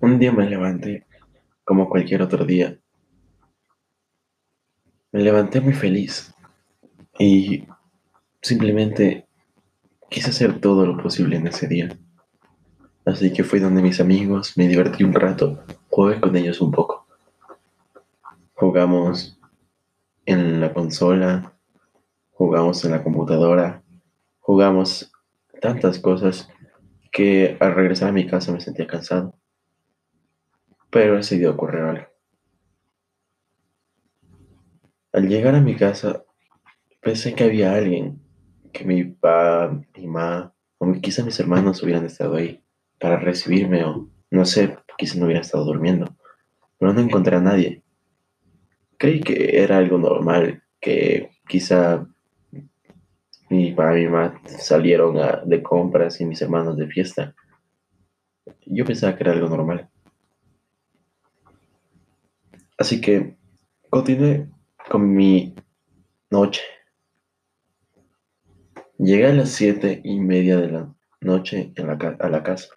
Un día me levanté como cualquier otro día. Me levanté muy feliz y simplemente quise hacer todo lo posible en ese día. Así que fui donde mis amigos, me divertí un rato, jugué con ellos un poco. Jugamos en la consola, jugamos en la computadora, jugamos tantas cosas que al regresar a mi casa me sentía cansado. Pero día ocurrió algo. Al llegar a mi casa, pensé que había alguien, que mi papá, mi mamá, o quizá mis hermanos hubieran estado ahí para recibirme, o no sé, quizá no hubiera estado durmiendo, pero no encontré a nadie. Creí que era algo normal, que quizá mi papá y mi mamá salieron de compras y mis hermanos de fiesta. Yo pensaba que era algo normal. Así que continué con mi noche. Llegué a las siete y media de la noche a la casa.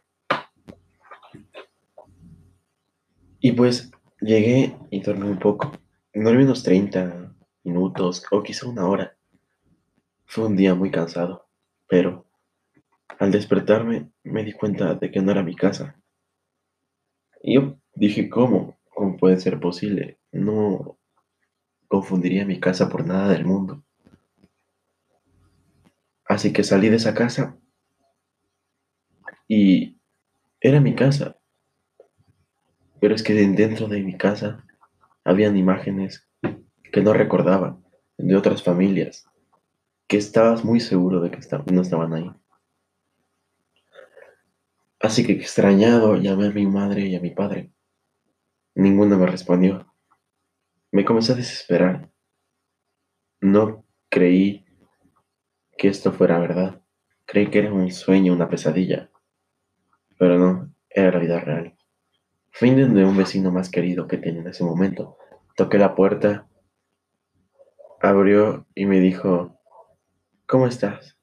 Y pues llegué y dormí un poco. Dormí unos 30 minutos o quizá una hora. Fue un día muy cansado, pero al despertarme me di cuenta de que no era mi casa. Y yo dije, ¿cómo? ¿Cómo puede ser posible? No confundiría mi casa por nada del mundo. Así que salí de esa casa y era mi casa. Pero es que dentro de mi casa habían imágenes que no recordaba de otras familias que estabas muy seguro de que no estaban ahí. Así que extrañado llamé a mi madre y a mi padre. Ninguno me respondió. Me comencé a desesperar. No creí que esto fuera verdad. Creí que era un sueño, una pesadilla. Pero no, era la vida real. Fui de un vecino más querido que tenía en ese momento. Toqué la puerta, abrió y me dijo, ¿cómo estás?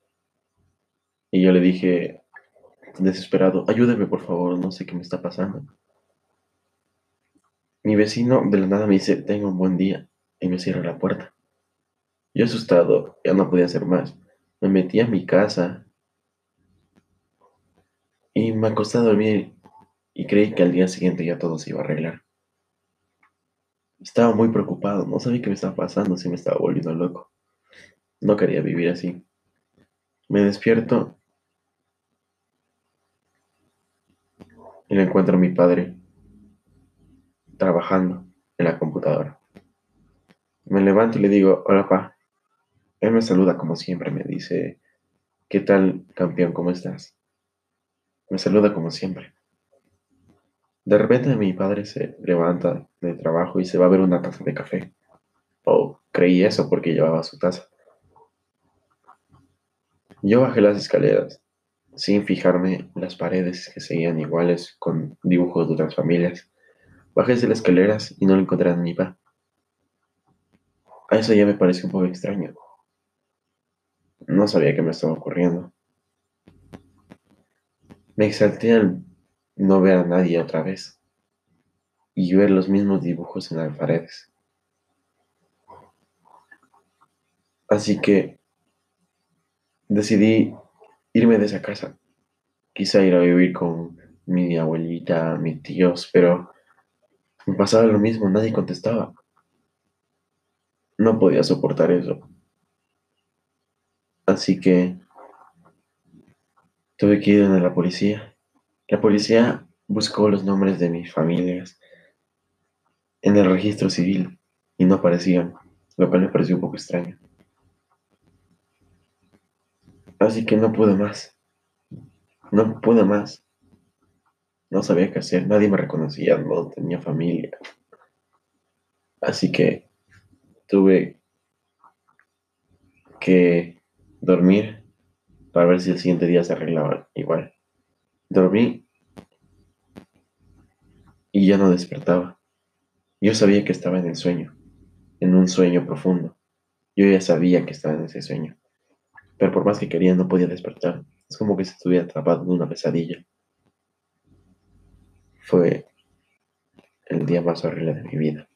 Y yo le dije, desesperado, ayúdame por favor, no sé qué me está pasando. Mi vecino de la nada me dice, tengo un buen día, y me cierra la puerta. Yo asustado, ya no podía hacer más. Me metí a mi casa y me acosté a dormir y creí que al día siguiente ya todo se iba a arreglar. Estaba muy preocupado, no sabía qué me estaba pasando, si me estaba volviendo loco. No quería vivir así. Me despierto y le encuentro a mi padre trabajando en la computadora. Me levanto y le digo, hola pa. Él me saluda como siempre, me dice, ¿qué tal campeón? ¿Cómo estás? Me saluda como siempre. De repente mi padre se levanta de trabajo y se va a ver una taza de café. O creí eso porque llevaba su taza. Yo bajé las escaleras sin fijarme las paredes que seguían iguales con dibujos de otras familias. Bajé de las escaleras y no lo encontré en mi papá. A eso ya me pareció un poco extraño. No sabía qué me estaba ocurriendo. Me exalté al no ver a nadie otra vez y ver los mismos dibujos en las paredes. Así que decidí irme de esa casa. Quizá ir a vivir con mi abuelita, mis tíos, pero me pasaba lo mismo, nadie contestaba. No podía soportar eso. Así que tuve que ir a la policía. La policía buscó los nombres de mis familias en el registro civil y no aparecían, lo cual me pareció un poco extraño. Así que no pude más. No pude más. No sabía qué hacer, nadie me reconocía, no tenía familia. Así que tuve que dormir para ver si el siguiente día se arreglaba igual. Dormí y ya no despertaba. Yo sabía que estaba en el sueño, en un sueño profundo. Yo ya sabía que estaba en ese sueño. Pero por más que quería no podía despertar. Es como que se estuviera atrapado en una pesadilla. Fue el día más horrible de mi vida.